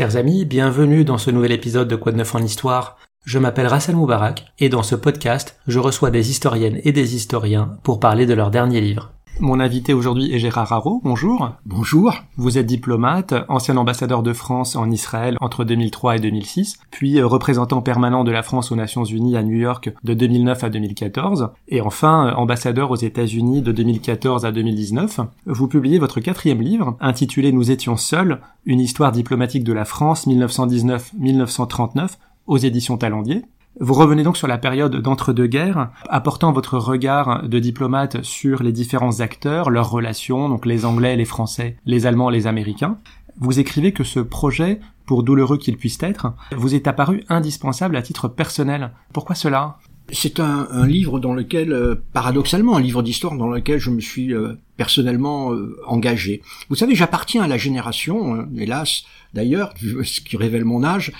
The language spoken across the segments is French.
Chers amis, bienvenue dans ce nouvel épisode de Quoi de neuf en histoire. Je m'appelle Rassel Moubarak et dans ce podcast, je reçois des historiennes et des historiens pour parler de leur dernier livre. Mon invité aujourd'hui est Gérard Haro. Bonjour. Bonjour. Vous êtes diplomate, ancien ambassadeur de France en Israël entre 2003 et 2006, puis euh, représentant permanent de la France aux Nations Unies à New York de 2009 à 2014, et enfin euh, ambassadeur aux États-Unis de 2014 à 2019. Vous publiez votre quatrième livre, intitulé Nous étions seuls, une histoire diplomatique de la France 1919-1939, aux éditions Talendier. Vous revenez donc sur la période d'entre-deux-guerres, apportant votre regard de diplomate sur les différents acteurs, leurs relations, donc les Anglais, les Français, les Allemands, les Américains. Vous écrivez que ce projet, pour douloureux qu'il puisse être, vous est apparu indispensable à titre personnel. Pourquoi cela? C'est un, un, livre dans lequel, euh, paradoxalement, un livre d'histoire dans lequel je me suis euh, personnellement euh, engagé. Vous savez, j'appartiens à la génération, hélas, d'ailleurs, ce qui révèle mon âge,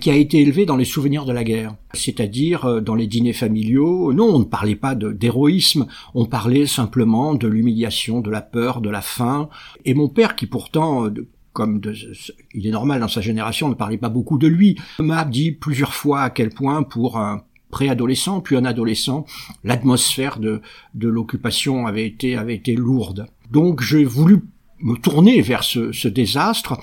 qui a été élevée dans les souvenirs de la guerre, c'est-à-dire dans les dîners familiaux. Non, on ne parlait pas d'héroïsme, on parlait simplement de l'humiliation, de la peur, de la faim. Et mon père, qui pourtant comme de, il est normal dans sa génération, ne parlait pas beaucoup de lui, m'a dit plusieurs fois à quel point pour un préadolescent, puis un adolescent, l'atmosphère de, de l'occupation avait été, avait été lourde. Donc j'ai voulu me tourner vers ce, ce désastre.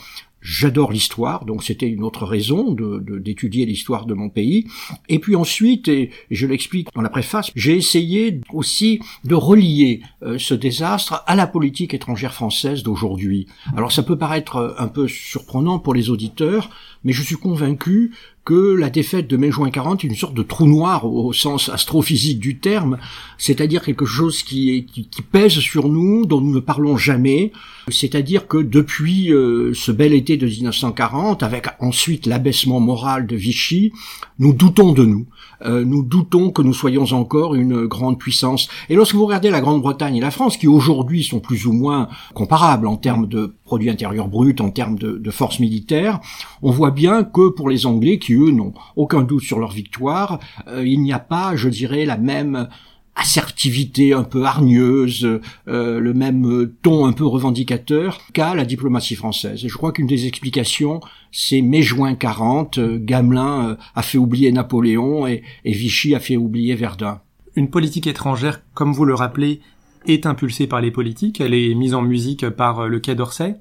J'adore l'histoire, donc c'était une autre raison de, d'étudier l'histoire de mon pays. Et puis ensuite, et je l'explique dans la préface, j'ai essayé aussi de relier euh, ce désastre à la politique étrangère française d'aujourd'hui. Alors ça peut paraître euh, un peu surprenant pour les auditeurs, mais je suis convaincu que la défaite de mai-juin 40 est une sorte de trou noir au sens astrophysique du terme, c'est-à-dire quelque chose qui, pèse sur nous, dont nous ne parlons jamais, c'est-à-dire que depuis euh, ce bel été de 1940, avec ensuite l'abaissement moral de Vichy, nous doutons de nous. Euh, nous doutons que nous soyons encore une grande puissance. Et lorsque vous regardez la Grande-Bretagne et la France, qui aujourd'hui sont plus ou moins comparables en termes de produits intérieurs bruts, en termes de, de force militaire, on voit bien que pour les Anglais, qui eux n'ont aucun doute sur leur victoire, euh, il n'y a pas, je dirais, la même assertivité un peu hargneuse, euh, le même ton un peu revendicateur qu'a la diplomatie française. Je crois qu'une des explications, c'est mai-juin 40, euh, Gamelin euh, a fait oublier Napoléon et, et Vichy a fait oublier Verdun. Une politique étrangère, comme vous le rappelez, est impulsée par les politiques, elle est mise en musique par le Quai d'Orsay.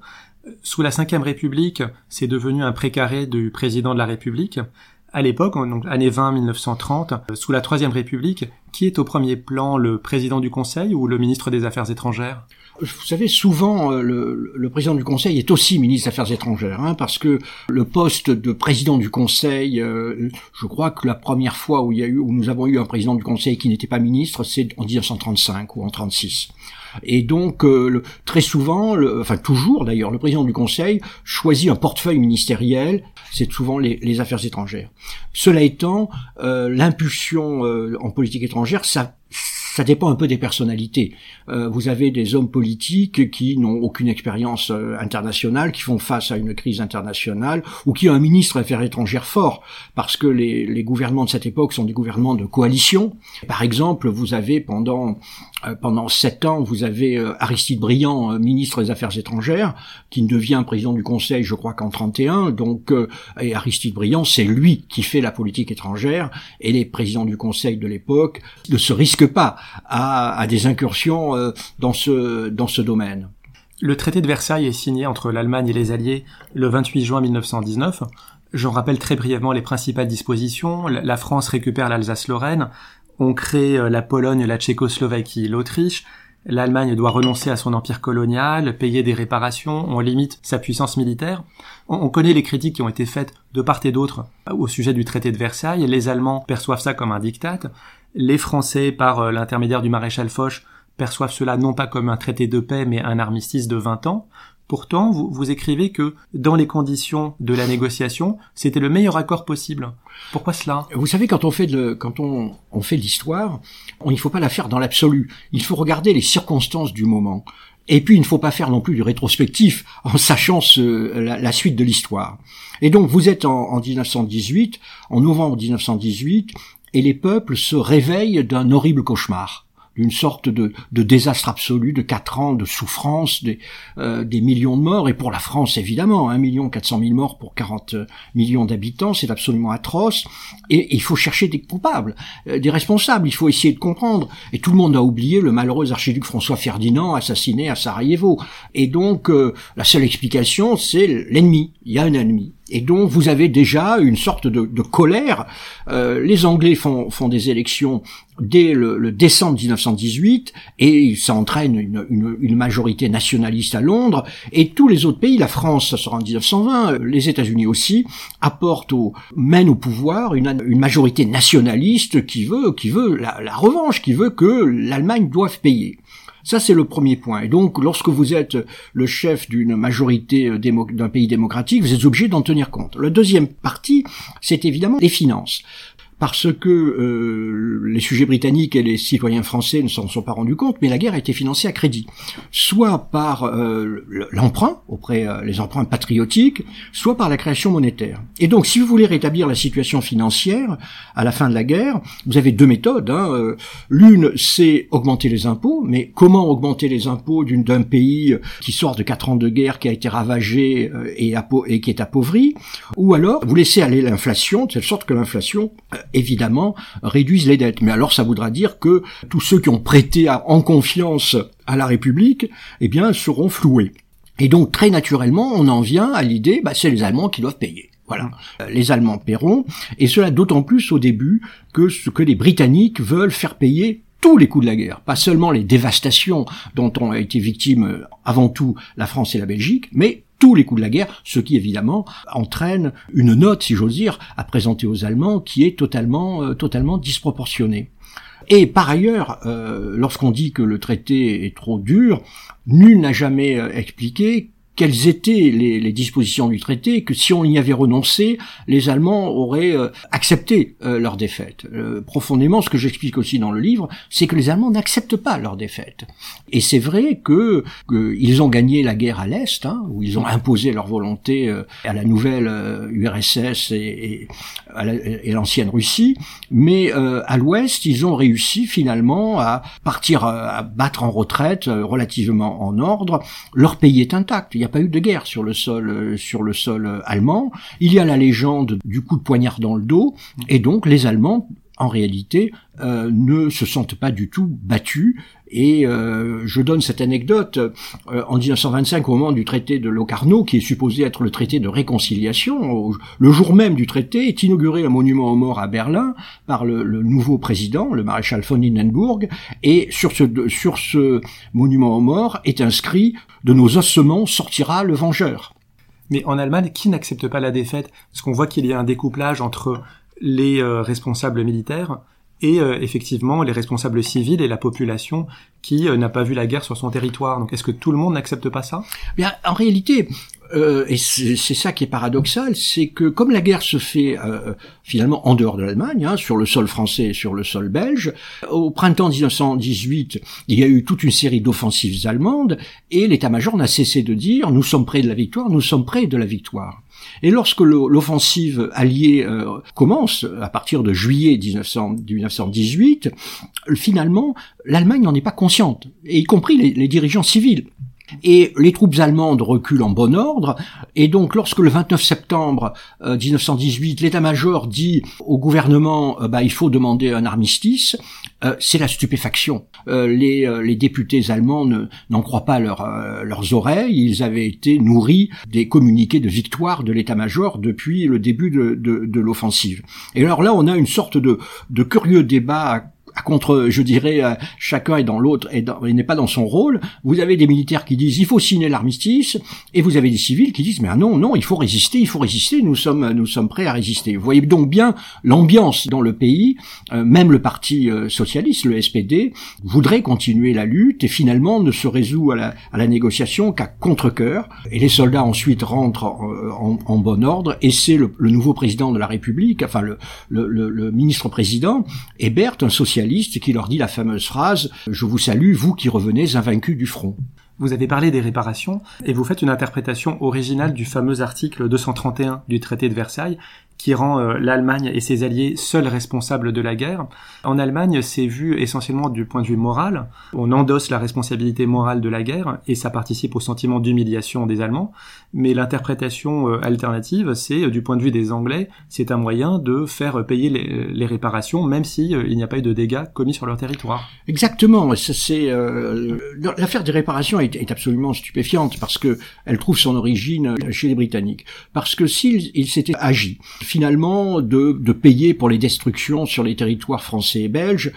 Sous la Ve République, c'est devenu un précaré du président de la République à l'époque, donc années 20, 1930, sous la Troisième République, qui est au premier plan le président du Conseil ou le ministre des Affaires étrangères? Vous savez, souvent, euh, le, président du Conseil est aussi ministre des Affaires étrangères, hein, parce que le poste de président du Conseil, euh, je crois que la première fois où, il y a eu, où nous avons eu un président du Conseil qui n'était pas ministre, c'est en 1935 ou en 36. Et donc, euh, très souvent, enfin toujours d'ailleurs, le président du Conseil choisit un portefeuille ministériel, c'est souvent les, les, affaires étrangères. Cela étant, euh, l'impulsion euh, en politique étrangère, ça ça dépend un peu des personnalités. Euh, vous avez des hommes politiques qui n'ont aucune expérience euh, internationale, qui font face à une crise internationale, ou qui ont un ministre Affaires étrangères fort, parce que les, les, gouvernements de cette époque sont des gouvernements de coalition. Par exemple, vous avez pendant pendant sept ans, vous avez Aristide Briand, ministre des Affaires étrangères, qui devient président du Conseil, je crois qu'en 31. Donc, Aristide Briand, c'est lui qui fait la politique étrangère, et les présidents du Conseil de l'époque ne se risquent pas à, des incursions euh, dans ce dans ce domaine. Le traité de Versailles est signé entre l'Allemagne et les Alliés le 28 juin 1919. J'en rappelle très brièvement les principales dispositions. La France récupère l'Alsace-Lorraine, on crée euh, la Pologne, la Tchécoslovaquie, l'Autriche. L'Allemagne doit renoncer à son empire colonial, payer des réparations, on limite sa puissance militaire. On, connaît les critiques qui ont été faites de part et d'autre au sujet du traité de Versailles. Les Allemands perçoivent ça comme un diktat. Les Français, par euh, l'intermédiaire du maréchal Foch, perçoivent cela non pas comme un traité de paix, mais un armistice de 20 ans. Pourtant, vous, vous écrivez que dans les conditions de la négociation, c'était le meilleur accord possible. Pourquoi cela? Vous savez, quand on fait de, quand on, fait l'histoire, il ne faut pas la faire dans l'absolu. Il faut regarder les circonstances du moment. Et puis, il ne faut pas faire non plus du rétrospectif en sachant la, suite de l'histoire. Et donc, vous êtes en, en 1918, en novembre 1918, et les peuples se réveillent d'un horrible cauchemar. D'une sorte de, désastre absolu, de quatre ans de souffrance, des, euh, millions de morts, et pour la France évidemment, un million quatre cent mille morts pour 40 millions d'habitants, c'est absolument atroce, et, il faut chercher des coupables, euh, des responsables, il faut essayer de comprendre, et tout le monde a oublié le malheureux archiduc François Ferdinand assassiné à Sarajevo, et donc euh, la seule explication c'est l'ennemi, il y a un ennemi, et donc vous avez déjà une sorte de, colère. Euh, les Anglais font, des élections dès le, le, décembre 1918 et ça entraîne une, majorité nationaliste à Londres. Et tous les autres pays, la France, ça sera en 1920, les États-Unis aussi, apportent au, mènent au pouvoir une, majorité nationaliste qui veut, qui veut la revanche, qui veut que l'Allemagne doive payer. Ça, c'est le premier point. Et donc, lorsque vous êtes le chef d'une majorité euh, d'un pays démocratique, vous êtes obligé d'en tenir compte. Le deuxième partie, c'est évidemment les finances parce que euh, les sujets britanniques et les citoyens français ne s'en sont pas rendus compte, mais la guerre a été financée à crédit, soit par euh, l'emprunt auprès euh, les emprunts patriotiques, soit par la création monétaire. Et donc, si vous voulez rétablir la situation financière à la fin de la guerre, vous avez deux méthodes. Hein. Euh, l'une, c'est augmenter les impôts, mais comment augmenter les impôts d'un pays qui sort de quatre ans de guerre, qui a été ravagé et, et qui est appauvri, ou alors vous laissez aller l'inflation, de telle sorte que l'inflation évidemment, réduisent les dettes. Mais alors ça voudra dire que tous ceux qui ont prêté en confiance à la République, eh bien, seront floués. Et donc, très naturellement, on en vient à l'idée, bah, c'est les Allemands qui doivent payer. Voilà, euh, les Allemands paieront, et cela d'autant plus au début que ce que les Britanniques veulent faire payer tous les coups de la guerre, pas seulement les dévastations dont ont été victimes euh, avant tout la France et la Belgique, mais tous les coups de la guerre, ce qui évidemment entraîne une note, si j'ose dire, à présenter aux Allemands qui est totalement, euh, totalement disproportionnée. Et par ailleurs, euh, lorsqu'on dit que le traité est trop dur, nul n'a jamais euh, expliqué quelles étaient les, les, dispositions du traité, que si on y avait renoncé, les Allemands auraient euh, accepté euh, leur défaite. Euh, profondément, ce que j'explique aussi dans le livre, c'est que les Allemands n'acceptent pas leur défaite. Et c'est vrai que qu'ils ont gagné la guerre à l'Est, hein, où ils ont imposé leur volonté à la nouvelle URSS et, et l'ancienne Russie, mais à l'Ouest, ils ont réussi finalement à partir, à battre en retraite relativement en ordre. Leur pays est intact n'y a pas eu de guerre sur le sol euh, sur le sol euh, allemand. Il y a la légende du coup de poignard dans le dos, et donc les Allemands en réalité, euh, ne se sentent pas du tout battus. Et je donne cette anecdote. en 1925, au moment du traité de Locarno, qui est supposé être le traité de réconciliation, le jour même du traité, est inauguré un monument aux morts à Berlin par le, nouveau président, le maréchal von Hindenburg. Et sur ce, sur ce monument aux morts est inscrit de nos ossements sortira le vengeur. Mais en Allemagne, qui n'accepte pas la défaite? Parce qu'on voit qu'il y a un découplage entre les euh, responsables militaires et euh, effectivement les responsables civils et la population qui euh, n'a pas vu la guerre sur son territoire. Donc est-ce que tout le monde n'accepte pas ça? Bien, en réalité, euh, et c'est ça qui est paradoxal, c'est que comme la guerre se fait euh, finalement en dehors de l'Allemagne, hein, sur le sol français et sur le sol belge, au printemps 1918, il y a eu toute une série d'offensives allemandes, et l'état-major n'a cessé de dire nous sommes près de la victoire, nous sommes près de la victoire. Et lorsque l'offensive alliée euh, commence, à partir de juillet 1918, finalement, l'Allemagne n'en est pas consciente, et y compris les dirigeants civils. Et les troupes allemandes reculent en bon ordre, et donc lorsque le 29 septembre 1918, euh, l'état-major dit au gouvernement euh, bah, il faut demander un armistice, euh, c'est la stupéfaction. les, les, députés allemands n'en croient pas leurs oreilles, ils avaient été nourris des communiqués de victoire de l'état-major depuis le début de, de, de l'offensive. Et alors là, on a une sorte de, de curieux débat contre, je dirais, euh, chacun est dans l'autre et, n'est pas dans son rôle. Vous avez des militaires qui disent il faut signer l'armistice, et vous avez des civils qui disent mais ah non non il faut résister, il faut résister, nous sommes nous sommes prêts à résister. Vous voyez donc bien l'ambiance dans le pays. Euh, même le parti euh, socialiste, le SPD, voudrait continuer la lutte et finalement ne se résout à la, à négociation qu'à contre-cœur. Et les soldats ensuite rentrent en, en, bon ordre et c'est le, le, nouveau président de la République, enfin le, le, le ministre-président, Hébert, un socialiste qui leur dit la fameuse phrase ⁇ Je vous salue, vous qui revenez invaincus du front ⁇ vous avez parlé des réparations et vous faites une interprétation originale du fameux article 231 du traité de Versailles qui rend euh, l'Allemagne et ses alliés seuls responsables de la guerre. En Allemagne, c'est vu essentiellement du point de vue moral. On endosse la responsabilité morale de la guerre et ça participe au sentiment d'humiliation des Allemands. Mais l'interprétation euh, alternative, c'est euh, du point de vue des Anglais, c'est un moyen de faire payer les, réparations, même si il n'y a pas eu de dégâts commis sur leur territoire. Exactement. C'est l'affaire des réparations est, est, absolument stupéfiante parce que elle trouve son origine chez les Britanniques. Parce que s'ils s'étaient agi finalement de, de payer pour les destructions sur les territoires français et belges.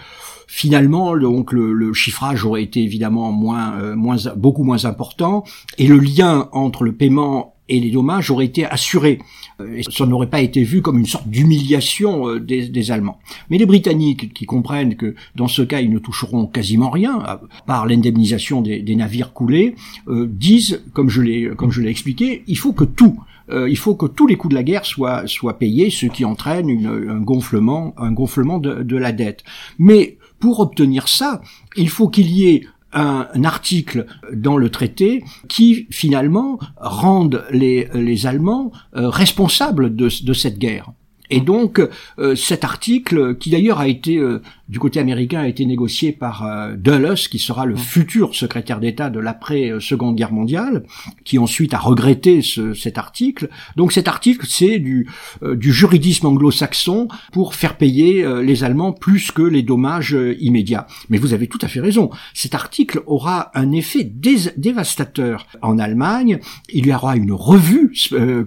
Finalement, donc le, chiffrage aurait été évidemment moins, euh, moins, beaucoup moins important, et le lien entre le paiement et les dommages auraient été assurés. Euh, et ça n'aurait pas été vu comme une sorte d'humiliation euh, des, des, Allemands. Mais les Britanniques, qui comprennent que dans ce cas ils ne toucheront quasiment rien, par l'indemnisation des, des, navires coulés, disent, comme je l'ai comme je l'ai expliqué, il faut que tout euh, il faut que tous les coûts de la guerre soient, soient payés, ce qui entraîne une, un gonflement, un gonflement de, de la dette. Mais pour obtenir ça, il faut qu'il y ait un, article dans le traité qui finalement rende les, les Allemands euh, responsables de, de cette guerre. Et donc euh, cet article, qui d'ailleurs a été euh, du côté américain, a été négocié par euh, Dulles, qui sera le futur secrétaire d'État de l'après Seconde Guerre mondiale, qui ensuite a regretté ce, cet article. Donc cet article, c'est du, du juridisme anglo-saxon pour faire payer les Allemands plus que les dommages immédiats. Mais vous avez tout à fait raison. Cet article aura un effet dévastateur en Allemagne. Il y aura une revue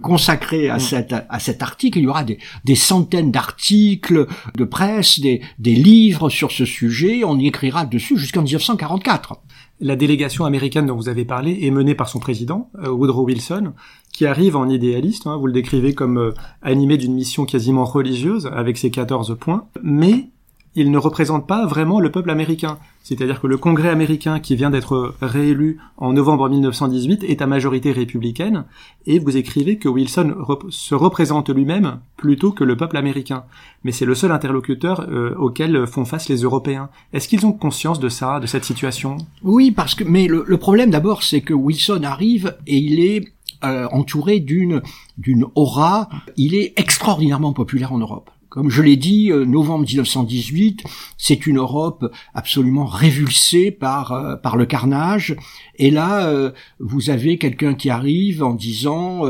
consacrée à, cette, à cet article. Il y aura des des centaines d'articles de presse, des, des livres sur ce sujet. On y écrira dessus jusqu'en 1944. La délégation américaine dont vous avez parlé est menée par son président, euh, Woodrow Wilson, qui arrive en idéaliste, hein, vous le décrivez comme euh, animé d'une mission quasiment religieuse, avec ses 14 points, mais il ne représente pas vraiment le peuple américain. C'est-à-dire que le Congrès américain qui vient d'être réélu en novembre 1918 est à majorité républicaine, et vous écrivez que Wilson se représente lui-même plutôt que le peuple américain. Mais c'est le seul interlocuteur euh, auquel font face les Européens. Est-ce qu'ils ont conscience de ça, de cette situation? Oui, parce que mais le, problème d'abord, c'est que Wilson arrive et il est euh, entouré d'une d'une aura. Il est extraordinairement populaire en Europe. Comme je l'ai dit, euh, novembre 1918, c'est une Europe absolument révulsée par euh, par le carnage. Et là, euh, vous avez quelqu'un qui arrive en disant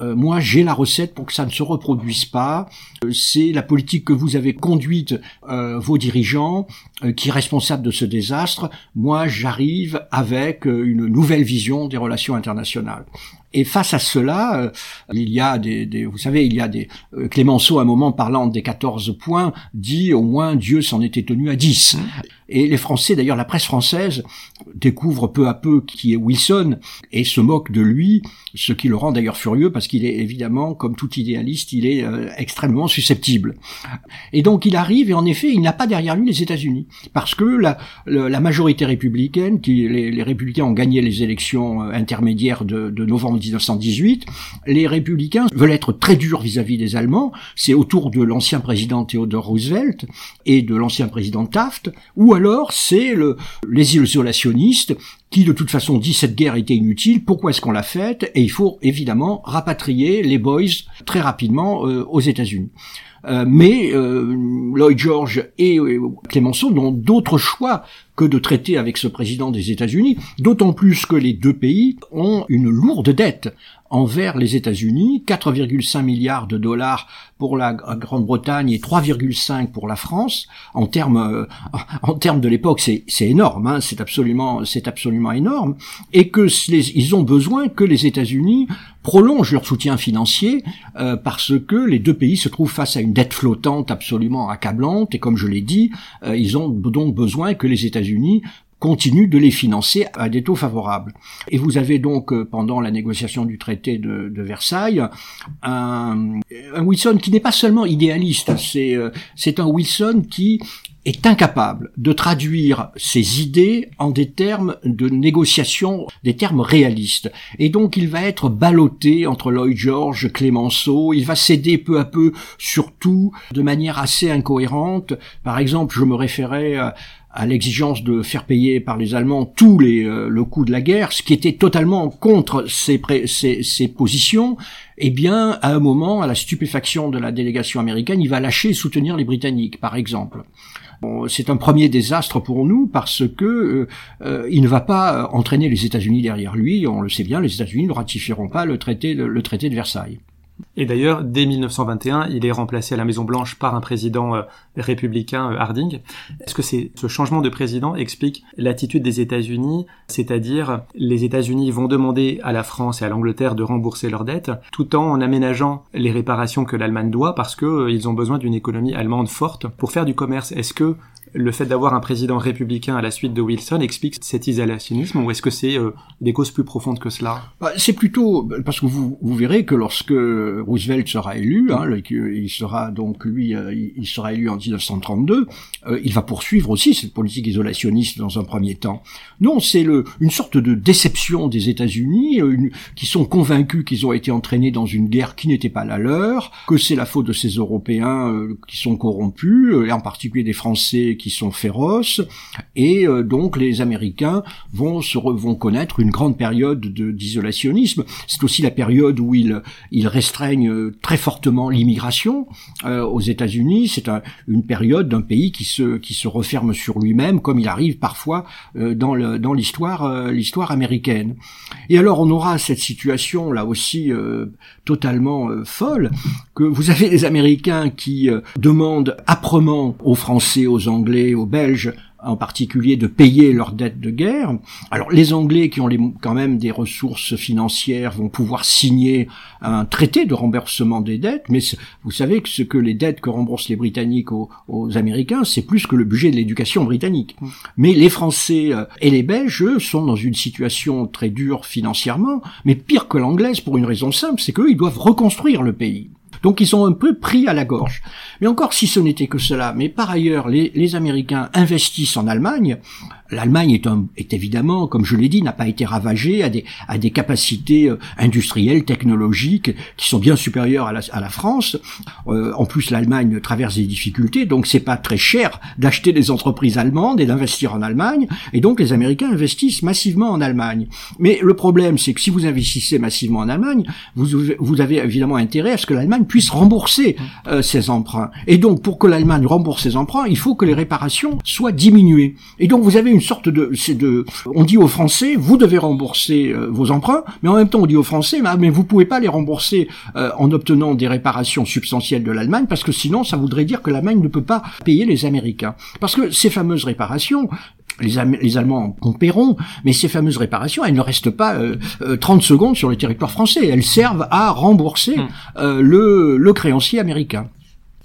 moi j'ai la recette pour que ça ne se reproduise pas. c'est la politique que vous avez conduite, vos dirigeants, qui est responsable de ce désastre. Moi j'arrive avec une nouvelle vision des relations internationales. Et face à cela, euh, il y a des, des, vous savez, il y a des euh, Clémenceau à un moment parlant des 14 points dit au moins Dieu s'en était tenu à 10. Et les Français, d'ailleurs, la presse française découvre peu à peu qui est Wilson et se moque de lui, ce qui le rend d'ailleurs furieux parce qu'il est évidemment, comme tout idéaliste, il est euh, extrêmement susceptible. Et donc il arrive et en effet, il n'a pas derrière lui les États-Unis parce que la, la, majorité républicaine, qui les, les, républicains ont gagné les élections intermédiaires de, de novembre 1918, les républicains veulent être très durs vis-à-vis des Allemands. C'est autour de l'ancien président Theodore Roosevelt et de l'ancien président Taft, ou alors c'est le, les isolationnistes qui de toute façon dit cette guerre était inutile, pourquoi est-ce qu'on l'a faite? Et il faut évidemment rapatrier les boys très rapidement euh, aux États-Unis. Euh, mais euh, Lloyd George et Clémenceau n'ont d'autre choix que de traiter avec ce président des États-Unis, d'autant plus que les deux pays ont une lourde dette envers les États-Unis, 4,5 milliards de dollars pour la Grande-Bretagne et 3,5 pour la France. En termes euh, en termes de l'époque, c'est énorme, hein, c'est absolument c'est absolument énorme, et que les, ils ont besoin que les États-Unis prolongent leur soutien financier euh, parce que les deux pays se trouvent face à une dette flottante absolument accablante et comme je l'ai dit, euh, ils ont donc besoin que les États-Unis continue de les financer à des taux favorables. Et vous avez donc, euh, pendant la négociation du traité de, Versailles, un, Wilson qui n'est pas seulement idéaliste, c'est euh, c'est un Wilson qui est incapable de traduire ses idées en des termes de négociation, des termes réalistes. Et donc il va être ballotté entre Lloyd George, Clémenceau, il va céder peu à peu sur tout de manière assez incohérente. Par exemple, je me référais à l'exigence de faire payer par les Allemands tous les euh, le coût de la guerre, ce qui était totalement contre ses, positions, eh bien, à un moment, à la stupéfaction de la délégation américaine, il va lâcher soutenir les Britanniques, par exemple. C'est un premier désastre pour nous parce que euh, euh, il ne va pas entraîner les États-Unis derrière lui. On le sait bien, les États-Unis ne ratifieront pas le traité, le traité de Versailles. Et d'ailleurs, dès 1921, il est remplacé à la Maison Blanche par un président euh, républicain, euh, Harding. Est-ce que ce changement de président explique l'attitude des États-Unis, c'est-à-dire les États-Unis vont demander à la France et à l'Angleterre de rembourser leurs dettes, tout en aménageant les réparations que l'Allemagne doit, parce que euh, ont besoin d'une économie allemande forte pour faire du commerce. Est-ce que le fait d'avoir un président républicain à la suite de Wilson explique cet isolationnisme ou est-ce que c'est euh, des causes plus profondes que cela? Bah, C'est plutôt parce que vous, verrez que lorsque Roosevelt sera élu, hein, il sera donc lui, euh, il sera élu en 1932, euh, il va poursuivre aussi cette politique isolationniste dans un premier temps. Non, c'est une sorte de déception des États-Unis qui sont convaincus qu'ils ont été entraînés dans une guerre qui n'était pas la leur, que c'est la faute de ces Européens qui sont corrompus et en particulier des Français qui sont féroces et euh, donc les Américains vont se vont connaître une grande période d'isolationnisme. C'est aussi la période où ils ils restreignent euh, très fortement l'immigration euh, aux États-Unis. C'est une période d'un pays qui se qui se referme sur lui-même comme il arrive parfois dans le dans l'histoire l'histoire américaine. Et alors on aura cette situation là aussi totalement folle que vous avez les Américains qui demandent aux Français, aux Anglais aux Belges en particulier de payer leurs dettes de guerre. Alors les Anglais qui ont les, quand même des ressources financières vont pouvoir signer un traité de remboursement des dettes, mais vous savez que ce que les dettes que remboursent les Britanniques aux, Américains, c'est plus que le budget de l'éducation britannique. Mais les Français euh, et les Belges, eux, sont dans une situation très dure financièrement, mais pire que l'anglaise pour une raison simple, c'est qu'eux, ils doivent reconstruire le pays. Donc ils sont un peu pris à la gorge. Mais encore si ce n'était que cela, mais par ailleurs, les, les Américains investissent en Allemagne, L'Allemagne est, est, évidemment, comme je l'ai dit, n'a pas été ravagée à des, à des capacités euh, industrielles, technologiques qui sont bien supérieures à la, à la France. Euh, en plus, l'Allemagne traverse des difficultés, donc c'est pas très cher d'acheter des entreprises allemandes et d'investir en Allemagne. Et donc les Américains investissent massivement en Allemagne. Mais le problème, c'est que si vous investissez massivement en Allemagne, vous, vous avez évidemment intérêt à ce que l'Allemagne puisse rembourser euh, ses emprunts. Et donc, pour que l'Allemagne rembourse ses emprunts, il faut que les réparations soient diminuées. Et donc, vous avez une sorte de, c'est de, on dit aux Français, vous devez rembourser euh, vos emprunts, mais en même temps on dit aux Français, mais vous pouvez pas les rembourser euh, en obtenant des réparations substantielles de l'Allemagne, parce que sinon ça voudrait dire que l'Allemagne ne peut pas payer les Américains, parce que ces fameuses réparations, les, les, Allemands en paieront, mais ces fameuses réparations, elles ne restent pas euh, 30 secondes sur le territoire français. Elles servent à rembourser mmh. le, le créancier américain.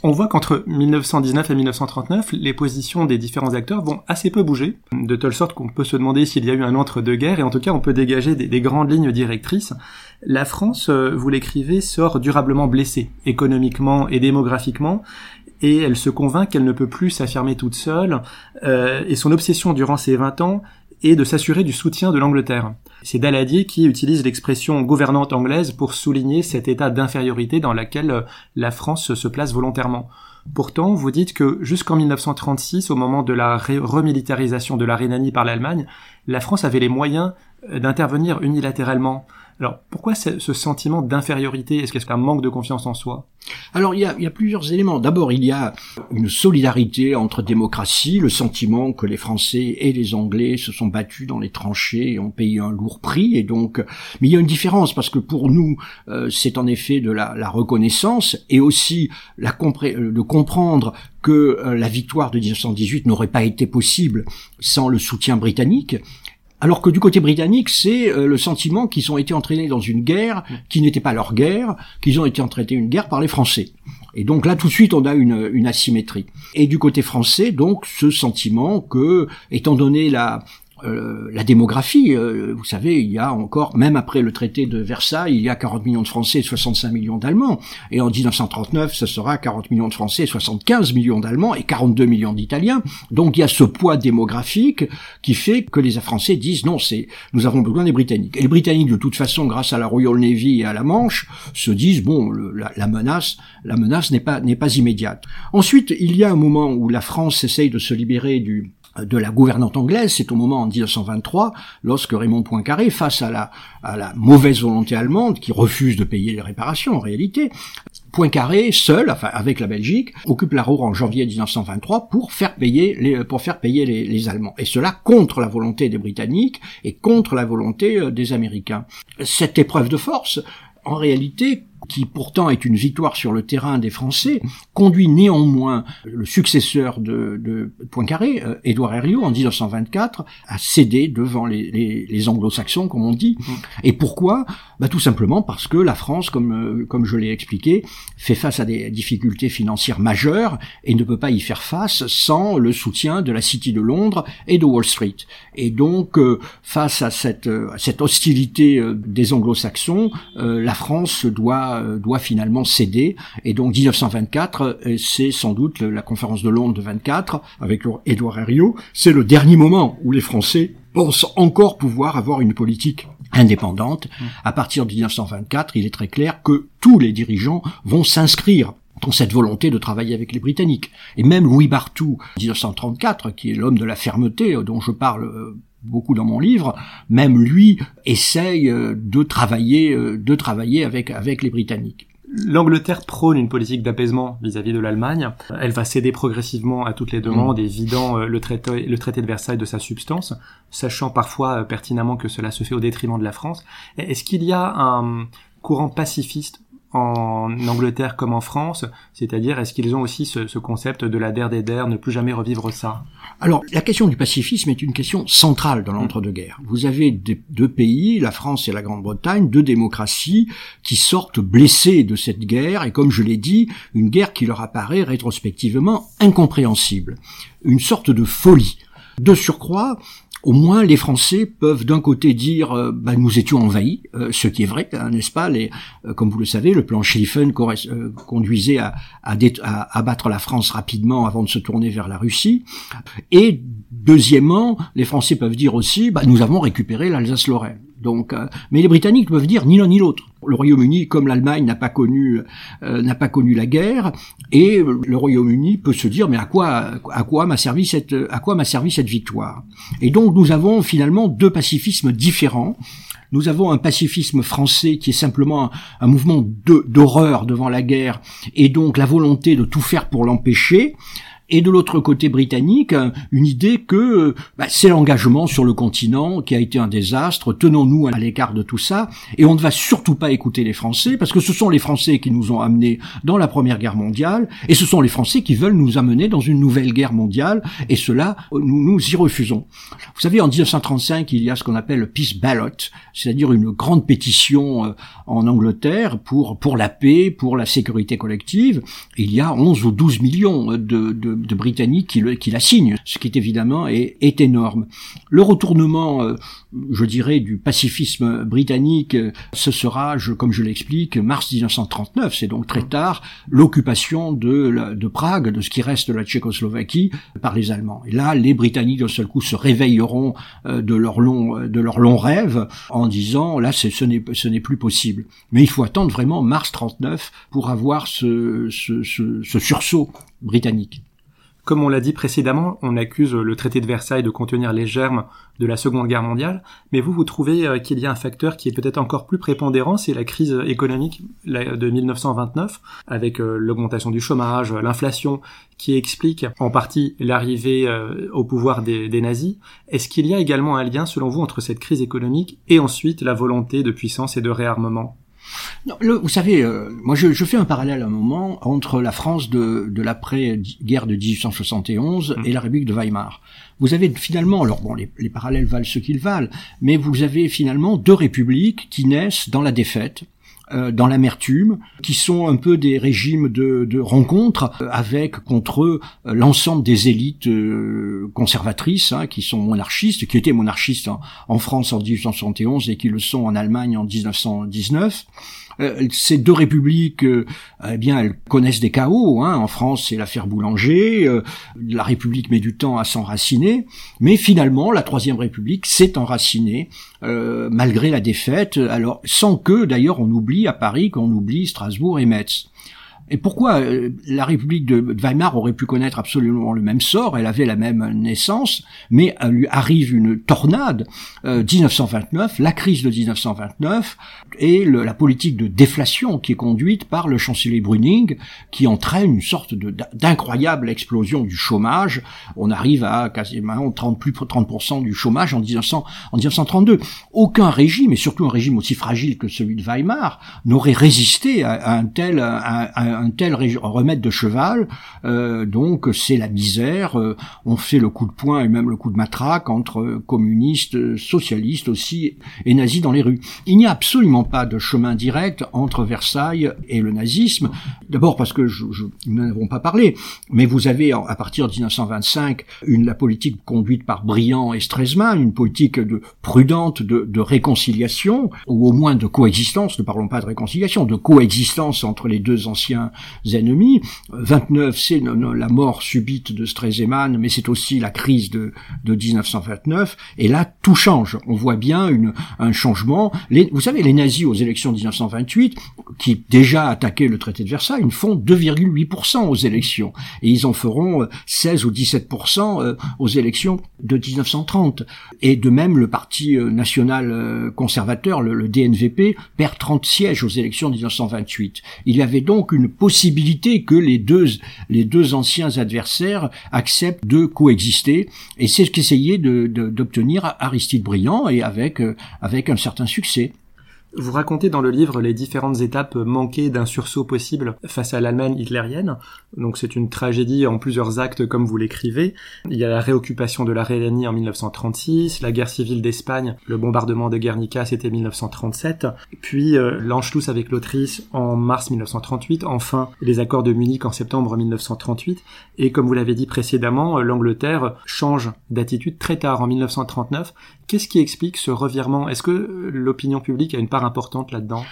On voit qu'entre 1919 et 1939, les positions des différents acteurs vont assez peu bouger, de telle sorte qu'on peut se demander s'il y a eu un entre-deux-guerres, et en tout cas on peut dégager des, grandes lignes directrices. La France, euh, vous l'écrivez, sort durablement blessée, économiquement et démographiquement, et elle se convainc qu'elle ne peut plus s'affirmer toute seule, euh, et son obsession durant ces 20 ans est de s'assurer du soutien de l'Angleterre. C'est Daladier qui utilise l'expression gouvernante anglaise pour souligner cet état d'infériorité dans lequel euh, la France se place volontairement. Pourtant, vous dites que jusqu'en 1936, au moment de la remilitarisation de la Rhénanie par l'Allemagne, la France avait les moyens euh, d'intervenir unilatéralement. Alors pourquoi ce sentiment d'infériorité? Est-ce que c'est un manque de confiance en soi? Alors il y, a, il y a, plusieurs éléments. D'abord, il y a une solidarité entre démocraties, le sentiment que les Français et les Anglais se sont battus dans les tranchées et ont payé un lourd prix. Et donc, mais il y a une différence parce que pour nous, euh, c'est en effet de la, la, reconnaissance et aussi la euh, de comprendre que euh, la victoire de 1918 n'aurait pas été possible sans le soutien britannique alors que du côté britannique, c'est euh, le sentiment qu'ils ont été entraînés dans une guerre qui n'était pas leur guerre, qu'ils ont été entraînés une guerre par les Français. Et donc là, tout de suite, on a une, une asymétrie. Et du côté français, donc, ce sentiment que, étant donné la, euh, la démographie, euh, vous savez, il y a encore, même après le traité de Versailles, il y a 40 millions de Français et 65 millions d'Allemands. Et en 1939, ce sera 40 millions de Français et 75 millions d'Allemands et 42 millions d'Italiens. Donc il y a ce poids démographique qui fait que les Français disent non, c'est nous avons besoin des Britanniques. Et les Britanniques, de toute façon, grâce à la Royal Navy et à la Manche, se disent bon, la, la, menace, la menace n'est pas n'est pas immédiate. Ensuite, il y a un moment où la France essaye de se libérer du de la gouvernante anglaise, c'est au moment en 1923, lorsque Raymond Poincaré, face à la, à la mauvaise volonté allemande, qui refuse de payer les réparations en réalité, Poincaré, seul, enfin avec la Belgique, occupe la Ruhr en janvier 1923 pour faire payer les, pour faire payer les, les, Allemands. Et cela contre la volonté des Britanniques et contre la volonté euh, des Américains. Cette épreuve de force, en réalité, qui pourtant est une victoire sur le terrain des Français, conduit néanmoins le successeur de, de Poincaré, euh, Édouard Herriot, en 1924, à céder devant les, les, les anglo-saxons, comme on dit. Et pourquoi? Bah, Tout simplement parce que la France, comme, euh, comme je l'ai expliqué, fait face à des difficultés financières majeures et ne peut pas y faire face sans le soutien de la City de Londres et de Wall Street. Et donc, euh, face à cette, à cette hostilité des anglo-saxons, la France doit euh, doit finalement céder. Et donc 1924, euh, c'est sans doute la conférence de Londres de 24 avec Édouard Herriot. C'est le dernier moment où les Français pensent encore pouvoir avoir une politique indépendante. À partir de 1924, il est très clair que tous les dirigeants vont s'inscrire dans cette volonté de travailler avec les Britanniques. Et même Louis Barthou, 1934, qui est l'homme de la fermeté dont je parle beaucoup dans mon livre, même lui essaye euh, de travailler, euh, de travailler avec, avec les Britanniques. L'Angleterre prône une politique d'apaisement vis-à-vis de l'Allemagne. Elle va céder progressivement à toutes les demandes et vidant euh, le traité, le traité de Versailles de sa substance, sachant parfois pertinemment que cela se fait au détriment de la France. Est-ce qu'il y a un courant pacifiste en Angleterre comme en France? C'est-à-dire, est-ce qu'ils ont aussi ce, concept de la der des der, ne plus jamais revivre ça? Alors, la question du pacifisme est une question centrale dans l'entre-deux-guerres. Vous avez deux pays, la France et la Grande-Bretagne, deux démocraties qui sortent blessées de cette guerre, et comme je l'ai dit, une guerre qui leur apparaît rétrospectivement incompréhensible. Une sorte de folie. De surcroît, au moins les Français peuvent d'un côté dire euh, bah, nous étions envahis, euh, ce qui est vrai, hein, n'est-ce pas les, euh, Comme vous le savez, le plan Schlieffen conduisait à, abattre la France rapidement avant de se tourner vers la Russie. Et deuxièmement, les Français peuvent dire aussi bah, nous avons récupéré l'Alsace-Lorraine. Donc, euh, mais les Britanniques peuvent dire ni l'un ni l'autre. Le Royaume-Uni, comme l'Allemagne, n'a pas connu euh, n'a pas connu la guerre, et le Royaume-Uni peut se dire mais à quoi à quoi m'a servi cette à quoi m'a servi cette victoire? Et donc nous avons finalement deux pacifismes différents. Nous avons un pacifisme français qui est simplement un mouvement d'horreur devant la guerre et donc la volonté de tout faire pour l'empêcher et de l'autre côté britannique, une idée que bah, c'est l'engagement sur le continent qui a été un désastre, tenons-nous à l'écart de tout ça, et on ne va surtout pas écouter les Français, parce que ce sont les Français qui nous ont amenés dans la Première Guerre mondiale, et ce sont les Français qui veulent nous amener dans une nouvelle guerre mondiale, et cela, nous nous y refusons. Vous savez, en 1935, il y a ce qu'on appelle le Peace Ballot, c'est-à-dire une grande pétition euh, en Angleterre pour, pour la paix, pour la sécurité collective. Il y a 11 ou 12 millions de, de de, Britanniques qui, le, qui la signent, ce qui est évidemment est, est énorme. Le retournement, euh, je dirais, du pacifisme britannique, euh, ce sera, je, comme je l'explique, mars 1939, c'est donc très tard, l'occupation de, de Prague, de ce qui reste de la Tchécoslovaquie, par les Allemands. Et là, les Britanniques, d'un seul coup, se réveilleront euh, de leur long, de leur long rêve en disant, là, ce n'est, ce n'est plus possible. Mais il faut attendre vraiment mars 39 pour avoir ce, ce, ce sursaut britannique. Comme on l'a dit précédemment, on accuse le traité de Versailles de contenir les germes de la Seconde Guerre mondiale, mais vous, vous trouvez euh, qu'il y a un facteur qui est peut-être encore plus prépondérant, c'est la crise économique de 1929, avec euh, l'augmentation du chômage, l'inflation, qui explique en partie l'arrivée euh, au pouvoir des nazis. Est-ce qu'il y a également un lien, selon vous, entre cette crise économique et ensuite la volonté de puissance et de réarmement? Non, le, vous savez, euh, moi je, je, fais un parallèle à un moment entre la France de, de l'après-guerre de 1871 mm. et la République de Weimar. Vous avez finalement, alors bon, les, les parallèles valent ce qu'ils valent, mais vous avez finalement deux républiques qui naissent dans la défaite, dans l'amertume, qui sont un peu des régimes de, de rencontres euh, avec contre eux l'ensemble des élites conservatrices, hein, qui sont monarchistes, qui étaient monarchistes en, en France en 1871 et qui le sont en Allemagne en 1919. Euh, ces deux républiques, euh, eh bien, elles connaissent des chaos. Hein. En France, c'est l'affaire Boulanger. Euh, la République met du temps à s'enraciner, mais finalement, la Troisième République s'est enracinée malgré la défaite. Alors, sans que, d'ailleurs, on oublie à Paris qu'on oublie Strasbourg et Metz. Et pourquoi euh, la République de Weimar aurait pu connaître absolument le même sort? Elle avait la même naissance, mais lui arrive une tornade. 1929, la crise de 1929 et la politique de déflation qui est conduite par le chancelier Brüning, qui entraîne une sorte d'incroyable explosion du chômage. On arrive à quasiment 30 plus 30% du chômage en, 1900, en 1932. Aucun régime, et surtout un régime aussi fragile que celui de Weimar, n'aurait résisté à, un tel à, un tel remède de cheval. Euh, donc c'est la misère. Euh, on fait le coup de poing et même le coup de matraque entre communistes, socialistes aussi et nazis dans les rues. Il n'y a absolument pas de chemin direct entre Versailles et le nazisme. D'abord parce que je, je, nous n'en avons pas parlé, mais vous avez à partir de 1925 une la politique conduite par Briand et Stresemann, une politique de prudente de, de réconciliation ou au moins de coexistence. Ne parlons pas de réconciliation, de coexistence entre les deux anciens ennemis. 29, c'est la mort subite de Stresemann, mais c'est aussi la crise de, de 1929. Et là, tout change. On voit bien une, un changement. Les, vous savez, les nazis aux élections de 1928, qui déjà attaquaient le traité de Versailles, font 2,8% aux élections. Et ils en feront 16 ou 17% euh, aux élections de 1930. Et de même, le Parti euh, national euh, conservateur, le, DNVP, perd 30 sièges aux élections de 1928. Il y avait donc une possibilité que les deux, les deux anciens adversaires acceptent de coexister. Et c'est ce qu'essayait d'obtenir de, Aristide Briand et avec, avec un certain succès. Vous racontez dans le livre les différentes étapes manquées d'un sursaut possible face à l'Allemagne hitlérienne. Donc c'est une tragédie en plusieurs actes comme vous l'écrivez. Il y a la réoccupation de la Rhénanie en 1936, la guerre civile d'Espagne, le bombardement de Guernica c'était 1937, puis euh, l'Anschluss avec l'Autriche en mars 1938, enfin les accords de Munich en septembre 1938 et comme vous l'avez dit précédemment, l'Angleterre change d'attitude très tard en 1939. Qu'est-ce qui explique ce revirement? Est-ce que l'opinion publique a une part là-dedans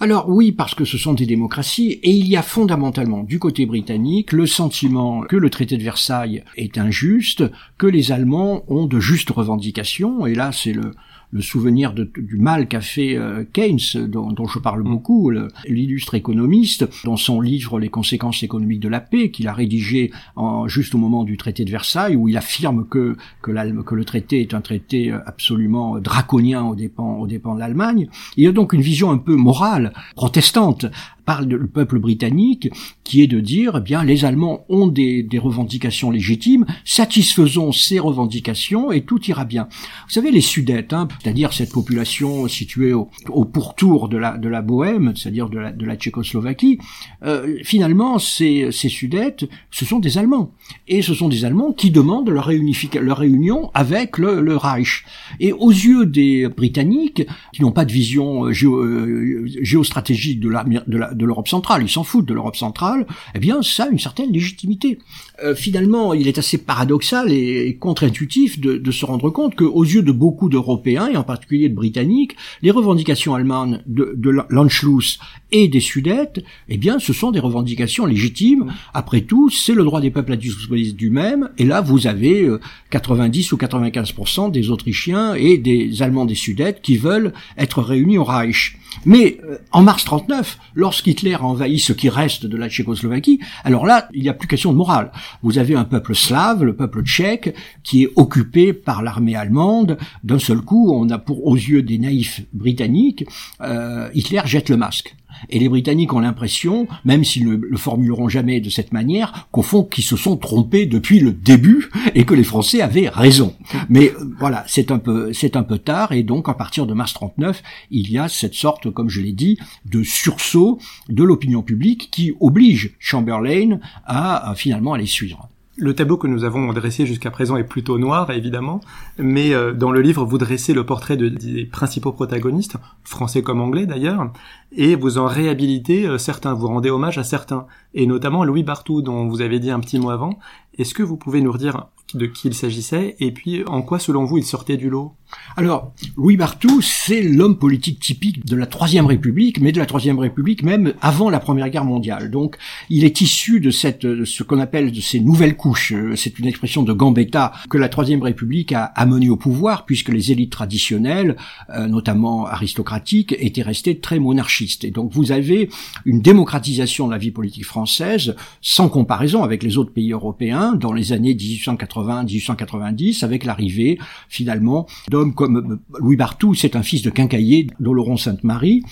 alors oui, parce que ce sont des démocraties, et il y a fondamentalement du côté britannique le sentiment que le traité de Versailles est injuste, que les Allemands ont de justes revendications, et là c'est le, le souvenir de, du mal qu'a fait euh, Keynes, dont, dont, je parle beaucoup, l'illustre économiste, dans son livre Les conséquences économiques de la paix, qu'il a rédigé en, juste au moment du traité de Versailles, où il affirme que, que, que le traité est un traité euh, absolument draconien aux dépens, aux dépens de l'Allemagne. Il y a donc une vision un peu morale, protestante, par le peuple britannique, qui est de dire, eh bien, les Allemands ont des, des, revendications légitimes, satisfaisons ces revendications et tout ira bien. Vous savez, les Sudètes, hein, c'est-à-dire cette population située au, au, pourtour de la, de la Bohème, c'est-à-dire de la, de la Tchécoslovaquie, euh, finalement, ces, ces Sudètes, ce sont des Allemands. Et ce sont des Allemands qui demandent leur, leur réunion avec le, le, Reich. Et aux yeux des Britanniques, qui n'ont pas de vision euh, géo, euh, géostratégique de la, de la de l'Europe centrale, ils s'en foutent de l'Europe centrale, eh bien ça a une certaine légitimité. Euh, finalement, il est assez paradoxal et, contre-intuitif de, de, se rendre compte qu'aux yeux de beaucoup d'Européens, et en particulier de Britanniques, les revendications allemandes de, de l'Anschluss et des Sudètes, eh bien ce sont des revendications légitimes. Après tout, c'est le droit des peuples à disposer du même, et là vous avez 90 euh, ou 95% des Autrichiens et des Allemands des Sudètes qui veulent être réunis au Reich. Mais euh, en mars 39, lorsqu'Hitler a envahi ce qui reste de la Tchécoslovaquie, alors là, il n'y a plus question de morale. Vous avez un peuple slave, le peuple tchèque, qui est occupé par l'armée allemande. D'un seul coup, on a pour aux yeux des naïfs britanniques, euh, Hitler jette le masque. Et les Britanniques ont l'impression, même s'ils ne le formuleront jamais de cette manière, qu'au fond, qu'ils se sont trompés depuis le début et que les Français avaient raison. Mais euh, voilà, c'est un peu, c'est un peu tard et donc à partir de mars 39, il y a cette sorte, comme je l'ai dit, de sursaut de l'opinion publique qui oblige Chamberlain à, finalement à les suivre. Le tableau que nous avons dressé jusqu'à présent est plutôt noir, évidemment, mais euh, dans le livre, vous dressez le portrait de, des principaux protagonistes, français comme anglais d'ailleurs, et vous en réhabilitez euh, certains, vous rendez hommage à certains, et notamment Louis Bartou, dont vous avez dit un petit mot avant. Est-ce que vous pouvez nous redire de qui il s'agissait, et puis en quoi, selon vous, il sortait du lot? Alors, Louis Barthou, c'est l'homme politique typique de la Troisième République, mais de la Troisième République même avant la Première Guerre mondiale. Donc, il est issu de cette, ce qu'on appelle de ces nouvelles couches. C'est une expression de Gambetta que la Troisième République a amené au pouvoir, puisque les élites traditionnelles, euh, notamment aristocratiques, étaient restées très monarchiques Et donc vous avez une démocratisation de la vie politique française sans comparaison avec les autres pays européens dans les années 1880-1890 avec l'arrivée finalement d'hommes comme euh, Louis Barthou, c'est un fils de quincaillier d'Oloron Sainte-Marie.